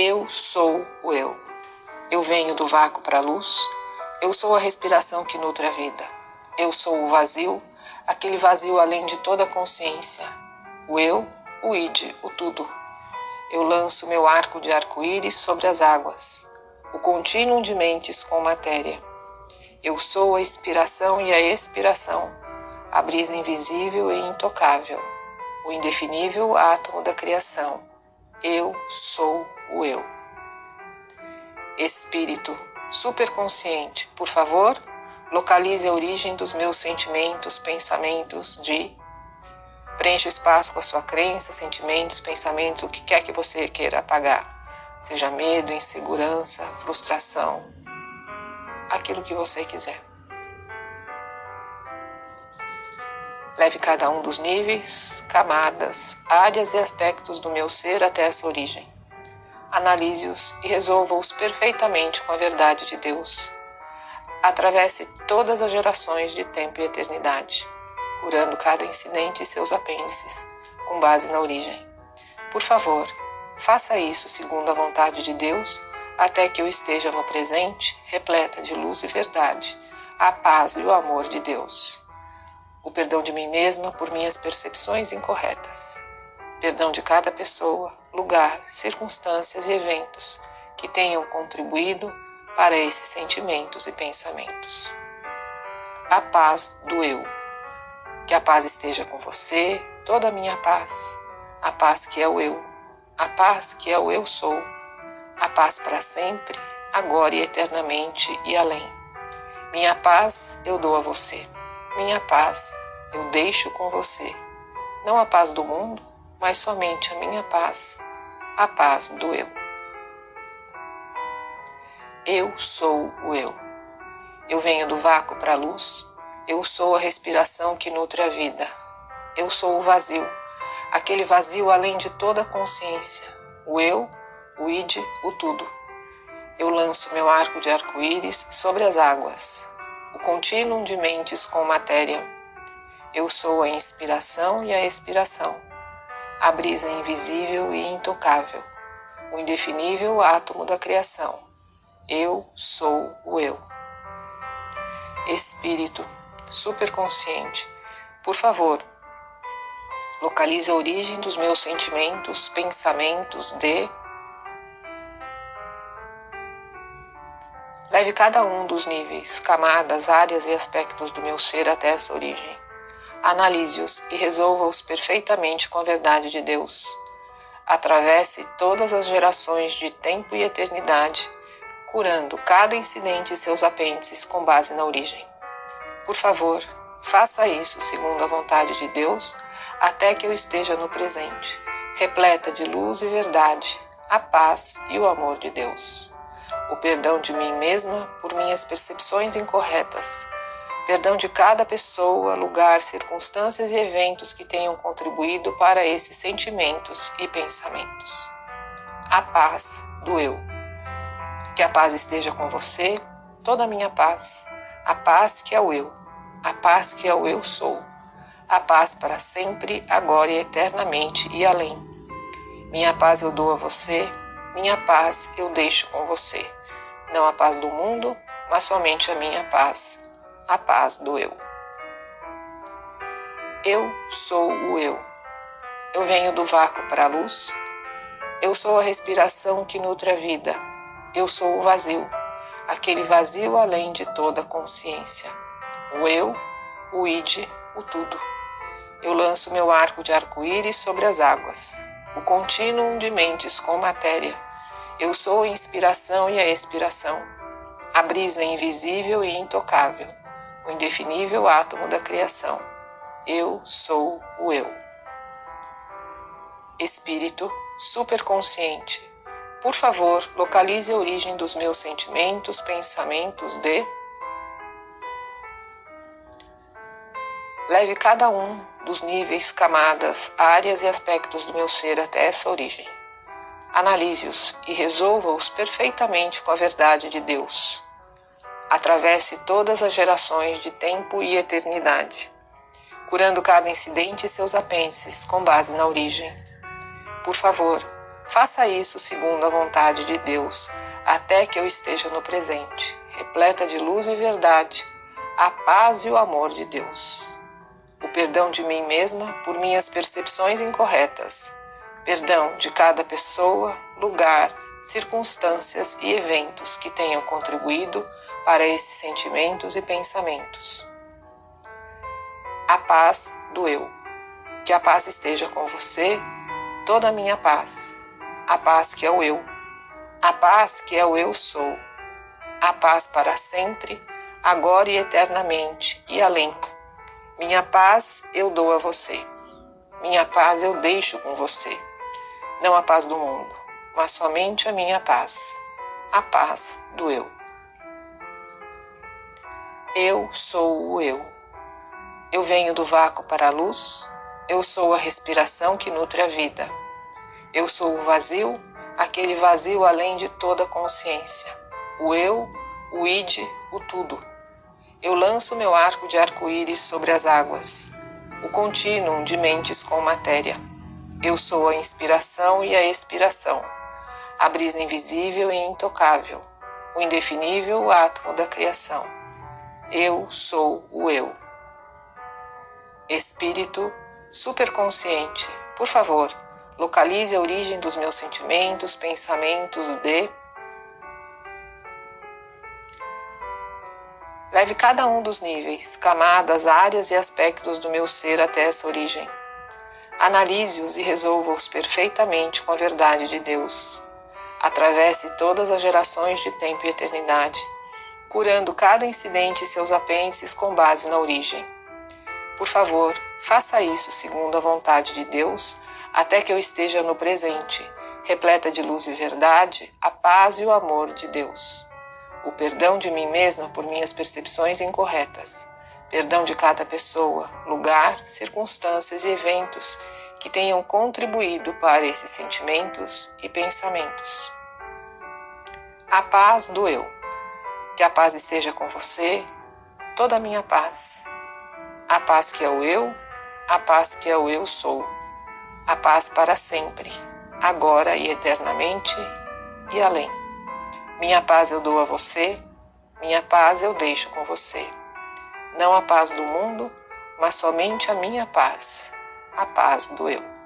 Eu sou o eu. Eu venho do vácuo para a luz. Eu sou a respiração que nutre a vida. Eu sou o vazio, aquele vazio além de toda consciência. O eu, o id, o tudo. Eu lanço meu arco de arco-íris sobre as águas, o contínuo de mentes com matéria. Eu sou a inspiração e a expiração, a brisa invisível e intocável, o indefinível átomo da criação. Eu sou o eu. Espírito superconsciente, por favor, localize a origem dos meus sentimentos, pensamentos de. Preencha o espaço com a sua crença, sentimentos, pensamentos, o que quer que você queira apagar. Seja medo, insegurança, frustração, aquilo que você quiser. Leve cada um dos níveis, camadas, áreas e aspectos do meu ser até essa origem. Analise-os e resolva-os perfeitamente com a verdade de Deus. Atravesse todas as gerações de tempo e eternidade, curando cada incidente e seus apêndices, com base na origem. Por favor, faça isso segundo a vontade de Deus, até que eu esteja no presente, repleta de luz e verdade, a paz e o amor de Deus o perdão de mim mesma por minhas percepções incorretas, perdão de cada pessoa, lugar, circunstâncias e eventos que tenham contribuído para esses sentimentos e pensamentos. A paz do eu. Que a paz esteja com você, toda a minha paz, a paz que é o eu, a paz que é o eu sou, a paz para sempre, agora e eternamente e além. Minha paz eu dou a você. Minha paz eu deixo com você. Não a paz do mundo, mas somente a minha paz, a paz do eu. Eu sou o eu. Eu venho do vácuo para a luz. Eu sou a respiração que nutre a vida. Eu sou o vazio, aquele vazio além de toda consciência. O eu, o id, o tudo. Eu lanço meu arco de arco-íris sobre as águas, o contínuo de mentes com matéria. Eu sou a inspiração e a expiração, a brisa invisível e intocável, o indefinível átomo da criação. Eu sou o eu. Espírito superconsciente, por favor, localize a origem dos meus sentimentos, pensamentos de Leve cada um dos níveis, camadas, áreas e aspectos do meu ser até essa origem. Analise-os e resolva-os perfeitamente com a verdade de Deus. Atravesse todas as gerações de tempo e eternidade, curando cada incidente e seus apêndices com base na origem. Por favor, faça isso segundo a vontade de Deus, até que eu esteja no presente, repleta de luz e verdade, a paz e o amor de Deus o perdão de mim mesma por minhas percepções incorretas, perdão de cada pessoa, lugar, circunstâncias e eventos que tenham contribuído para esses sentimentos e pensamentos. A paz do eu. Que a paz esteja com você, toda a minha paz, a paz que é o eu, a paz que é o eu sou, a paz para sempre, agora e eternamente e além. Minha paz eu dou a você, minha paz eu deixo com você não a paz do mundo, mas somente a minha paz, a paz do eu. Eu sou o eu. Eu venho do vácuo para a luz. Eu sou a respiração que nutre a vida. Eu sou o vazio, aquele vazio além de toda consciência. O eu, o id, o tudo. Eu lanço meu arco de arco-íris sobre as águas, o contínuo de mentes com matéria eu sou a inspiração e a expiração, a brisa invisível e intocável, o indefinível átomo da criação. Eu sou o eu. Espírito superconsciente, por favor, localize a origem dos meus sentimentos, pensamentos de. Leve cada um dos níveis, camadas, áreas e aspectos do meu ser até essa origem. Analise-os e resolva-os perfeitamente com a verdade de Deus. Atravesse todas as gerações de tempo e eternidade, curando cada incidente e seus apêndices com base na origem. Por favor, Faça isso segundo a vontade de Deus, até que eu esteja no presente, repleta de luz e verdade, a paz e o amor de Deus. O perdão de mim mesma por minhas percepções incorretas, perdão de cada pessoa, lugar, circunstâncias e eventos que tenham contribuído para esses sentimentos e pensamentos. A paz do eu. Que a paz esteja com você, toda a minha paz a paz que é o eu, a paz que é o eu sou, a paz para sempre, agora e eternamente e além. Minha paz eu dou a você, minha paz eu deixo com você, não a paz do mundo, mas somente a minha paz, a paz do eu. Eu sou o eu. Eu venho do vácuo para a luz, eu sou a respiração que nutre a vida. Eu sou o vazio, aquele vazio além de toda consciência. O eu, o id, o tudo. Eu lanço meu arco de arco-íris sobre as águas, o contínuo de mentes com matéria. Eu sou a inspiração e a expiração, a brisa invisível e intocável, o indefinível átomo da criação. Eu sou o eu. Espírito superconsciente, por favor, Localize a origem dos meus sentimentos, pensamentos de. Leve cada um dos níveis, camadas, áreas e aspectos do meu ser até essa origem. Analise-os e resolva-os perfeitamente com a verdade de Deus. Atravesse todas as gerações de tempo e eternidade, curando cada incidente e seus apêndices com base na origem. Por favor, faça isso segundo a vontade de Deus até que eu esteja no presente, repleta de luz e verdade, a paz e o amor de Deus. O perdão de mim mesma por minhas percepções incorretas. Perdão de cada pessoa, lugar, circunstâncias e eventos que tenham contribuído para esses sentimentos e pensamentos. A paz do eu. Que a paz esteja com você, toda a minha paz. A paz que é o eu, a paz que é o eu sou a paz para sempre, agora e eternamente e além. Minha paz eu dou a você, minha paz eu deixo com você. Não a paz do mundo, mas somente a minha paz, a paz do eu.